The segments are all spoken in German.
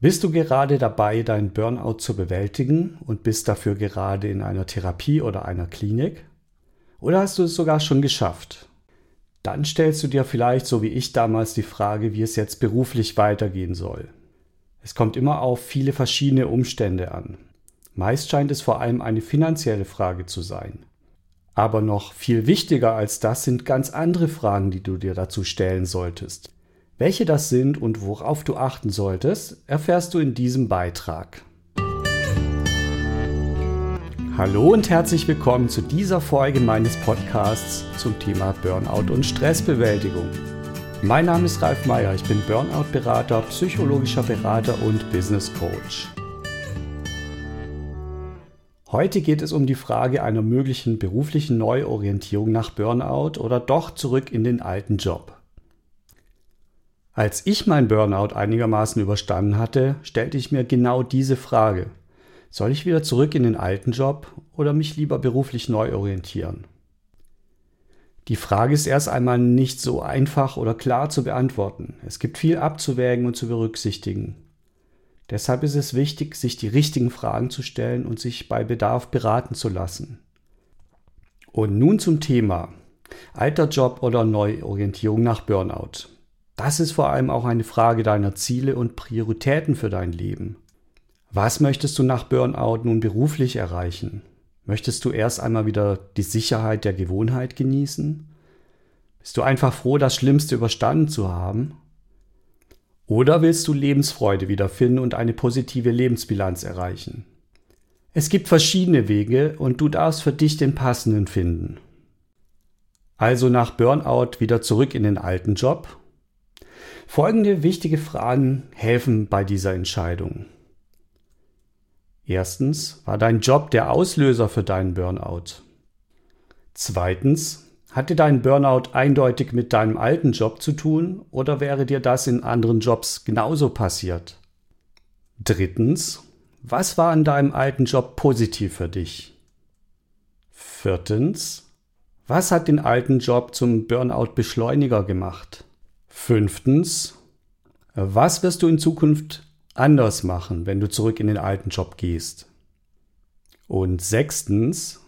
Bist du gerade dabei, deinen Burnout zu bewältigen und bist dafür gerade in einer Therapie oder einer Klinik? Oder hast du es sogar schon geschafft? Dann stellst du dir vielleicht, so wie ich damals, die Frage, wie es jetzt beruflich weitergehen soll. Es kommt immer auf viele verschiedene Umstände an. Meist scheint es vor allem eine finanzielle Frage zu sein. Aber noch viel wichtiger als das sind ganz andere Fragen, die du dir dazu stellen solltest. Welche das sind und worauf du achten solltest, erfährst du in diesem Beitrag. Hallo und herzlich willkommen zu dieser Folge meines Podcasts zum Thema Burnout und Stressbewältigung. Mein Name ist Ralf Meyer, ich bin Burnout-Berater, psychologischer Berater und Business Coach. Heute geht es um die Frage einer möglichen beruflichen Neuorientierung nach Burnout oder doch zurück in den alten Job. Als ich mein Burnout einigermaßen überstanden hatte, stellte ich mir genau diese Frage. Soll ich wieder zurück in den alten Job oder mich lieber beruflich neu orientieren? Die Frage ist erst einmal nicht so einfach oder klar zu beantworten. Es gibt viel abzuwägen und zu berücksichtigen. Deshalb ist es wichtig, sich die richtigen Fragen zu stellen und sich bei Bedarf beraten zu lassen. Und nun zum Thema alter Job oder Neuorientierung nach Burnout. Das ist vor allem auch eine Frage deiner Ziele und Prioritäten für dein Leben. Was möchtest du nach Burnout nun beruflich erreichen? Möchtest du erst einmal wieder die Sicherheit der Gewohnheit genießen? Bist du einfach froh, das Schlimmste überstanden zu haben? Oder willst du Lebensfreude wiederfinden und eine positive Lebensbilanz erreichen? Es gibt verschiedene Wege und du darfst für dich den passenden finden. Also nach Burnout wieder zurück in den alten Job Folgende wichtige Fragen helfen bei dieser Entscheidung. Erstens, war dein Job der Auslöser für deinen Burnout? Zweitens, hatte dein Burnout eindeutig mit deinem alten Job zu tun oder wäre dir das in anderen Jobs genauso passiert? Drittens, was war an deinem alten Job positiv für dich? Viertens, was hat den alten Job zum Burnout-Beschleuniger gemacht? Fünftens, was wirst du in Zukunft anders machen, wenn du zurück in den alten Job gehst? Und sechstens,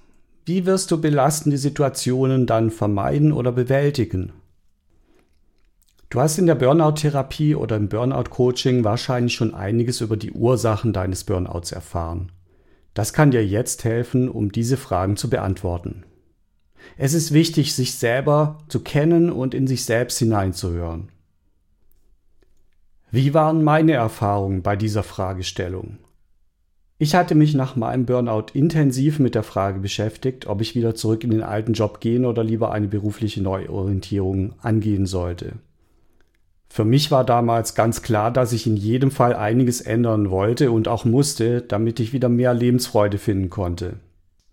wie wirst du belastende Situationen dann vermeiden oder bewältigen? Du hast in der Burnout-Therapie oder im Burnout-Coaching wahrscheinlich schon einiges über die Ursachen deines Burnouts erfahren. Das kann dir jetzt helfen, um diese Fragen zu beantworten. Es ist wichtig, sich selber zu kennen und in sich selbst hineinzuhören. Wie waren meine Erfahrungen bei dieser Fragestellung? Ich hatte mich nach meinem Burnout intensiv mit der Frage beschäftigt, ob ich wieder zurück in den alten Job gehen oder lieber eine berufliche Neuorientierung angehen sollte. Für mich war damals ganz klar, dass ich in jedem Fall einiges ändern wollte und auch musste, damit ich wieder mehr Lebensfreude finden konnte.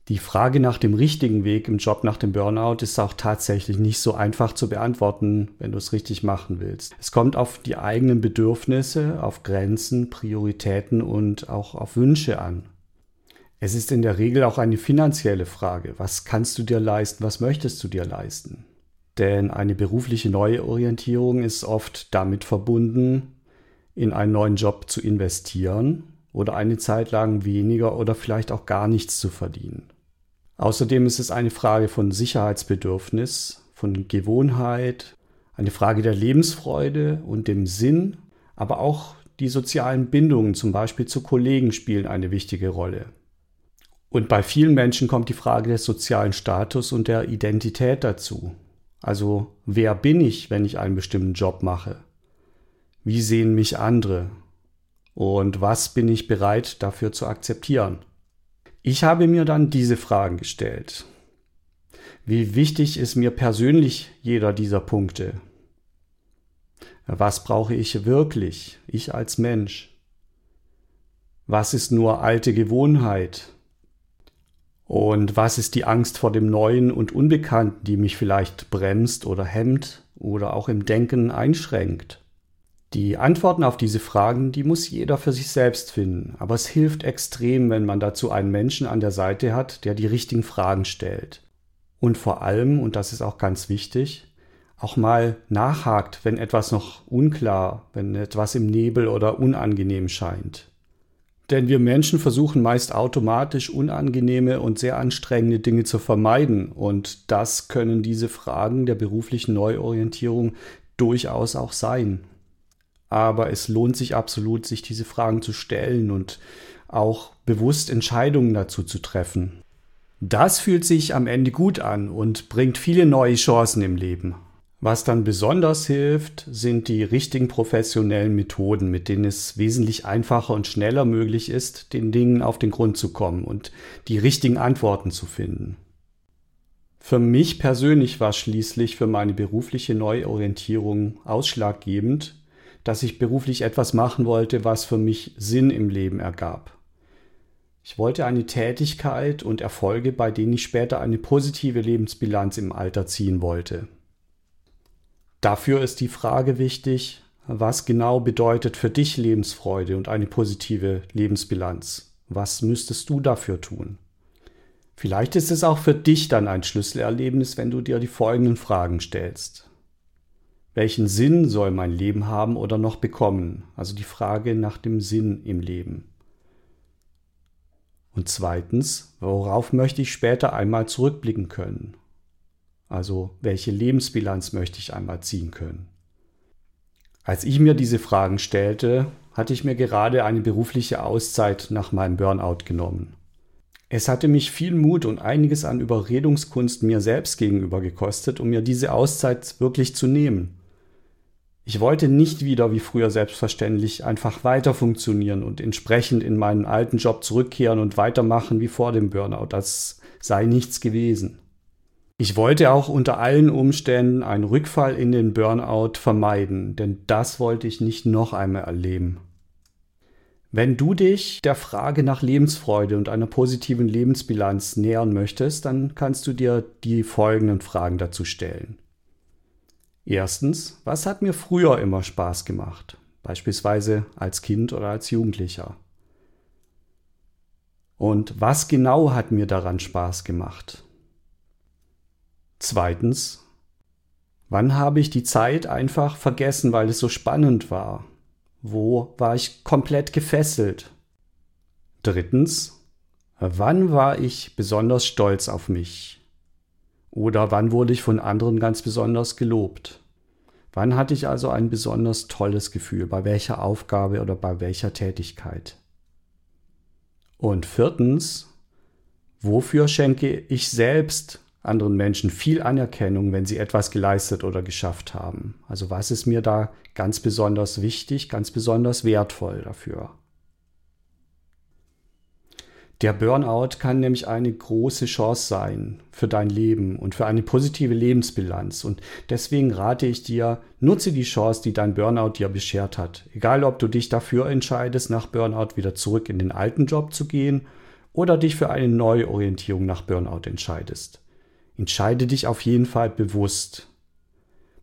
Die Frage nach dem richtigen Weg im Job nach dem Burnout ist auch tatsächlich nicht so einfach zu beantworten, wenn du es richtig machen willst. Es kommt auf die eigenen Bedürfnisse, auf Grenzen, Prioritäten und auch auf Wünsche an. Es ist in der Regel auch eine finanzielle Frage. Was kannst du dir leisten? Was möchtest du dir leisten? Denn eine berufliche Neuorientierung ist oft damit verbunden, in einen neuen Job zu investieren oder eine Zeit lang weniger oder vielleicht auch gar nichts zu verdienen. Außerdem ist es eine Frage von Sicherheitsbedürfnis, von Gewohnheit, eine Frage der Lebensfreude und dem Sinn, aber auch die sozialen Bindungen, zum Beispiel zu Kollegen, spielen eine wichtige Rolle. Und bei vielen Menschen kommt die Frage des sozialen Status und der Identität dazu. Also wer bin ich, wenn ich einen bestimmten Job mache? Wie sehen mich andere? Und was bin ich bereit dafür zu akzeptieren? Ich habe mir dann diese Fragen gestellt. Wie wichtig ist mir persönlich jeder dieser Punkte? Was brauche ich wirklich, ich als Mensch? Was ist nur alte Gewohnheit? Und was ist die Angst vor dem Neuen und Unbekannten, die mich vielleicht bremst oder hemmt oder auch im Denken einschränkt? Die Antworten auf diese Fragen, die muss jeder für sich selbst finden, aber es hilft extrem, wenn man dazu einen Menschen an der Seite hat, der die richtigen Fragen stellt. Und vor allem, und das ist auch ganz wichtig, auch mal nachhakt, wenn etwas noch unklar, wenn etwas im Nebel oder unangenehm scheint. Denn wir Menschen versuchen meist automatisch unangenehme und sehr anstrengende Dinge zu vermeiden. Und das können diese Fragen der beruflichen Neuorientierung durchaus auch sein. Aber es lohnt sich absolut, sich diese Fragen zu stellen und auch bewusst Entscheidungen dazu zu treffen. Das fühlt sich am Ende gut an und bringt viele neue Chancen im Leben. Was dann besonders hilft, sind die richtigen professionellen Methoden, mit denen es wesentlich einfacher und schneller möglich ist, den Dingen auf den Grund zu kommen und die richtigen Antworten zu finden. Für mich persönlich war schließlich für meine berufliche Neuorientierung ausschlaggebend, dass ich beruflich etwas machen wollte, was für mich Sinn im Leben ergab. Ich wollte eine Tätigkeit und Erfolge, bei denen ich später eine positive Lebensbilanz im Alter ziehen wollte. Dafür ist die Frage wichtig, was genau bedeutet für dich Lebensfreude und eine positive Lebensbilanz? Was müsstest du dafür tun? Vielleicht ist es auch für dich dann ein Schlüsselerlebnis, wenn du dir die folgenden Fragen stellst. Welchen Sinn soll mein Leben haben oder noch bekommen? Also die Frage nach dem Sinn im Leben. Und zweitens, worauf möchte ich später einmal zurückblicken können? Also welche Lebensbilanz möchte ich einmal ziehen können? Als ich mir diese Fragen stellte, hatte ich mir gerade eine berufliche Auszeit nach meinem Burnout genommen. Es hatte mich viel Mut und einiges an Überredungskunst mir selbst gegenüber gekostet, um mir diese Auszeit wirklich zu nehmen. Ich wollte nicht wieder wie früher selbstverständlich einfach weiter funktionieren und entsprechend in meinen alten Job zurückkehren und weitermachen wie vor dem Burnout. Das sei nichts gewesen. Ich wollte auch unter allen Umständen einen Rückfall in den Burnout vermeiden, denn das wollte ich nicht noch einmal erleben. Wenn du dich der Frage nach Lebensfreude und einer positiven Lebensbilanz nähern möchtest, dann kannst du dir die folgenden Fragen dazu stellen. Erstens, was hat mir früher immer Spaß gemacht? Beispielsweise als Kind oder als Jugendlicher. Und was genau hat mir daran Spaß gemacht? Zweitens, wann habe ich die Zeit einfach vergessen, weil es so spannend war? Wo war ich komplett gefesselt? Drittens, wann war ich besonders stolz auf mich? Oder wann wurde ich von anderen ganz besonders gelobt? Wann hatte ich also ein besonders tolles Gefühl, bei welcher Aufgabe oder bei welcher Tätigkeit? Und viertens, wofür schenke ich selbst anderen Menschen viel Anerkennung, wenn sie etwas geleistet oder geschafft haben. Also was ist mir da ganz besonders wichtig, ganz besonders wertvoll dafür? Der Burnout kann nämlich eine große Chance sein für dein Leben und für eine positive Lebensbilanz. Und deswegen rate ich dir, nutze die Chance, die dein Burnout dir beschert hat. Egal, ob du dich dafür entscheidest, nach Burnout wieder zurück in den alten Job zu gehen oder dich für eine Neuorientierung nach Burnout entscheidest. Entscheide dich auf jeden Fall bewusst.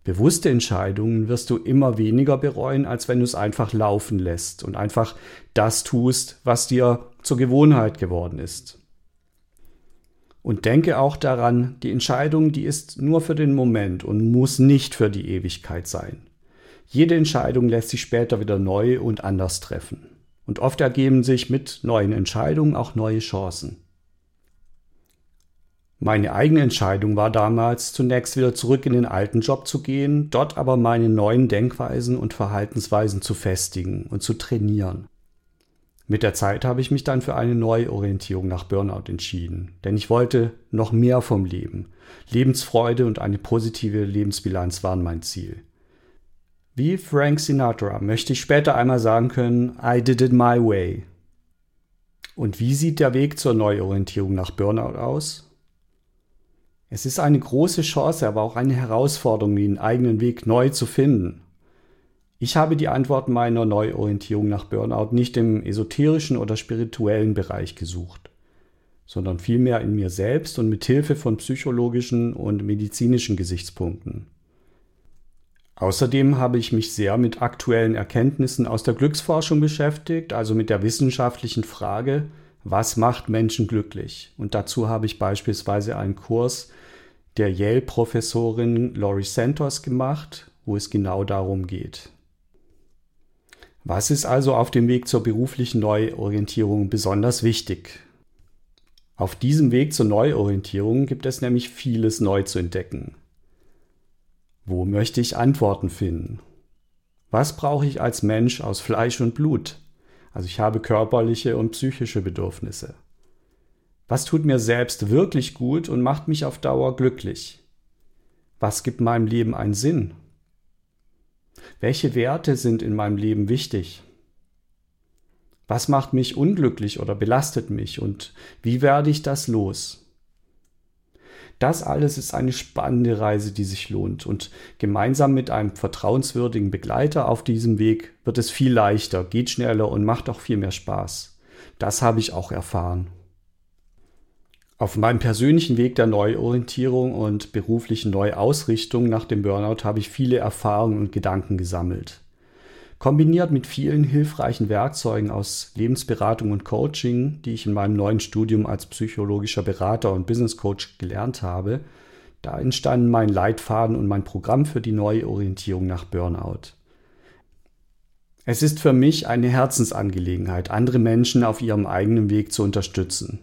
Bewusste Entscheidungen wirst du immer weniger bereuen, als wenn du es einfach laufen lässt und einfach das tust, was dir zur Gewohnheit geworden ist. Und denke auch daran, die Entscheidung, die ist nur für den Moment und muss nicht für die Ewigkeit sein. Jede Entscheidung lässt sich später wieder neu und anders treffen. Und oft ergeben sich mit neuen Entscheidungen auch neue Chancen. Meine eigene Entscheidung war damals, zunächst wieder zurück in den alten Job zu gehen, dort aber meine neuen Denkweisen und Verhaltensweisen zu festigen und zu trainieren. Mit der Zeit habe ich mich dann für eine Neuorientierung nach Burnout entschieden, denn ich wollte noch mehr vom Leben. Lebensfreude und eine positive Lebensbilanz waren mein Ziel. Wie Frank Sinatra möchte ich später einmal sagen können, I did it my way. Und wie sieht der Weg zur Neuorientierung nach Burnout aus? Es ist eine große Chance, aber auch eine Herausforderung, den eigenen Weg neu zu finden. Ich habe die Antwort meiner Neuorientierung nach Burnout nicht im esoterischen oder spirituellen Bereich gesucht, sondern vielmehr in mir selbst und mit Hilfe von psychologischen und medizinischen Gesichtspunkten. Außerdem habe ich mich sehr mit aktuellen Erkenntnissen aus der Glücksforschung beschäftigt, also mit der wissenschaftlichen Frage, was macht Menschen glücklich? Und dazu habe ich beispielsweise einen Kurs der Yale-Professorin Laurie Santos gemacht, wo es genau darum geht. Was ist also auf dem Weg zur beruflichen Neuorientierung besonders wichtig? Auf diesem Weg zur Neuorientierung gibt es nämlich vieles neu zu entdecken. Wo möchte ich Antworten finden? Was brauche ich als Mensch aus Fleisch und Blut? Also ich habe körperliche und psychische Bedürfnisse. Was tut mir selbst wirklich gut und macht mich auf Dauer glücklich? Was gibt meinem Leben einen Sinn? Welche Werte sind in meinem Leben wichtig? Was macht mich unglücklich oder belastet mich und wie werde ich das los? Das alles ist eine spannende Reise, die sich lohnt und gemeinsam mit einem vertrauenswürdigen Begleiter auf diesem Weg wird es viel leichter, geht schneller und macht auch viel mehr Spaß. Das habe ich auch erfahren. Auf meinem persönlichen Weg der Neuorientierung und beruflichen Neuausrichtung nach dem Burnout habe ich viele Erfahrungen und Gedanken gesammelt. Kombiniert mit vielen hilfreichen Werkzeugen aus Lebensberatung und Coaching, die ich in meinem neuen Studium als psychologischer Berater und Business Coach gelernt habe, da entstanden mein Leitfaden und mein Programm für die Neuorientierung nach Burnout. Es ist für mich eine Herzensangelegenheit, andere Menschen auf ihrem eigenen Weg zu unterstützen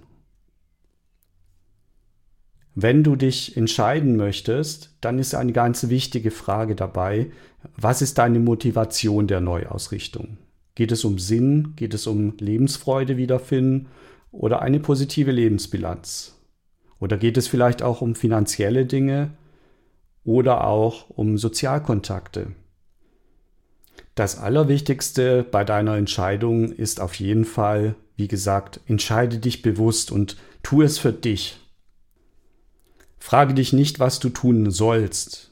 wenn du dich entscheiden möchtest, dann ist eine ganz wichtige Frage dabei, was ist deine Motivation der Neuausrichtung? Geht es um Sinn? Geht es um Lebensfreude wiederfinden oder eine positive Lebensbilanz? Oder geht es vielleicht auch um finanzielle Dinge oder auch um Sozialkontakte? Das Allerwichtigste bei deiner Entscheidung ist auf jeden Fall, wie gesagt, entscheide dich bewusst und tu es für dich. Frage dich nicht, was du tun sollst.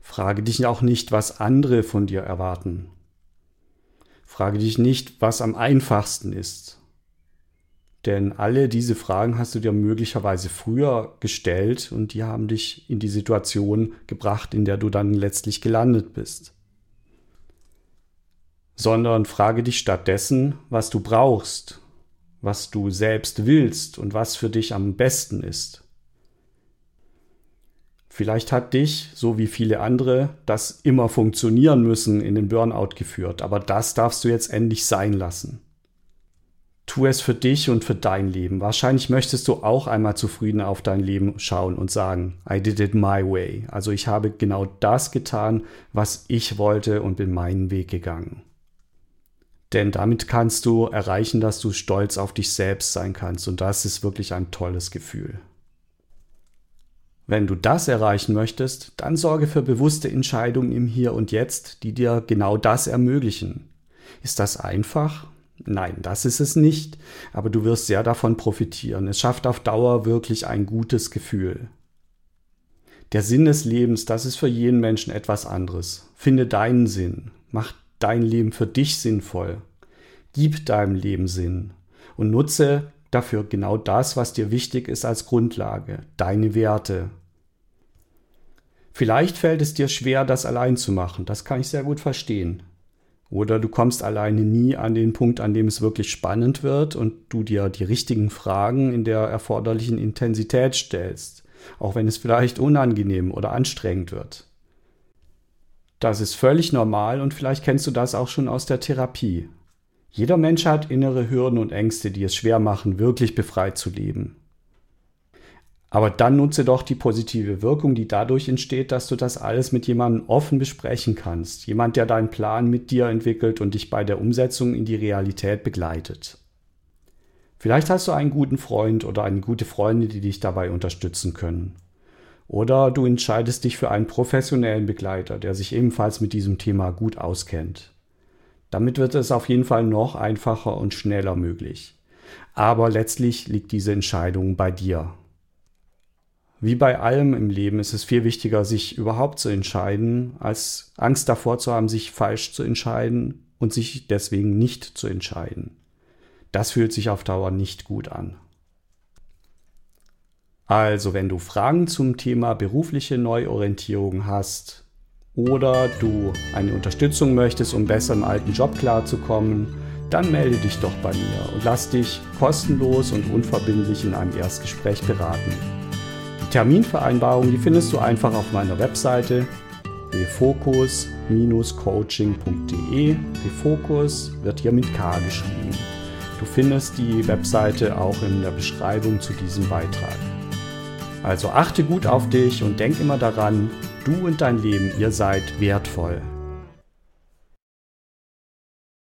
Frage dich auch nicht, was andere von dir erwarten. Frage dich nicht, was am einfachsten ist. Denn alle diese Fragen hast du dir möglicherweise früher gestellt und die haben dich in die Situation gebracht, in der du dann letztlich gelandet bist. Sondern frage dich stattdessen, was du brauchst, was du selbst willst und was für dich am besten ist. Vielleicht hat dich, so wie viele andere, das immer funktionieren müssen in den Burnout geführt, aber das darfst du jetzt endlich sein lassen. Tu es für dich und für dein Leben. Wahrscheinlich möchtest du auch einmal zufrieden auf dein Leben schauen und sagen, I did it my way. Also ich habe genau das getan, was ich wollte und bin meinen Weg gegangen. Denn damit kannst du erreichen, dass du stolz auf dich selbst sein kannst und das ist wirklich ein tolles Gefühl. Wenn du das erreichen möchtest, dann sorge für bewusste Entscheidungen im Hier und Jetzt, die dir genau das ermöglichen. Ist das einfach? Nein, das ist es nicht, aber du wirst sehr davon profitieren. Es schafft auf Dauer wirklich ein gutes Gefühl. Der Sinn des Lebens, das ist für jeden Menschen etwas anderes. Finde deinen Sinn. Mach dein Leben für dich sinnvoll. Gib deinem Leben Sinn und nutze dafür genau das, was dir wichtig ist als Grundlage, deine Werte. Vielleicht fällt es dir schwer, das allein zu machen, das kann ich sehr gut verstehen. Oder du kommst alleine nie an den Punkt, an dem es wirklich spannend wird und du dir die richtigen Fragen in der erforderlichen Intensität stellst, auch wenn es vielleicht unangenehm oder anstrengend wird. Das ist völlig normal und vielleicht kennst du das auch schon aus der Therapie. Jeder Mensch hat innere Hürden und Ängste, die es schwer machen, wirklich befreit zu leben. Aber dann nutze doch die positive Wirkung, die dadurch entsteht, dass du das alles mit jemandem offen besprechen kannst. Jemand, der deinen Plan mit dir entwickelt und dich bei der Umsetzung in die Realität begleitet. Vielleicht hast du einen guten Freund oder eine gute Freundin, die dich dabei unterstützen können. Oder du entscheidest dich für einen professionellen Begleiter, der sich ebenfalls mit diesem Thema gut auskennt. Damit wird es auf jeden Fall noch einfacher und schneller möglich. Aber letztlich liegt diese Entscheidung bei dir. Wie bei allem im Leben ist es viel wichtiger, sich überhaupt zu entscheiden, als Angst davor zu haben, sich falsch zu entscheiden und sich deswegen nicht zu entscheiden. Das fühlt sich auf Dauer nicht gut an. Also, wenn du Fragen zum Thema berufliche Neuorientierung hast, oder du eine Unterstützung möchtest, um besser im alten Job klarzukommen, dann melde dich doch bei mir und lass dich kostenlos und unverbindlich in einem Erstgespräch beraten. Terminvereinbarung, die findest du einfach auf meiner Webseite wfokus-coaching.de. Wfokus wird hier mit K geschrieben. Du findest die Webseite auch in der Beschreibung zu diesem Beitrag. Also achte gut auf dich und denk immer daran, du und dein Leben, ihr seid wertvoll.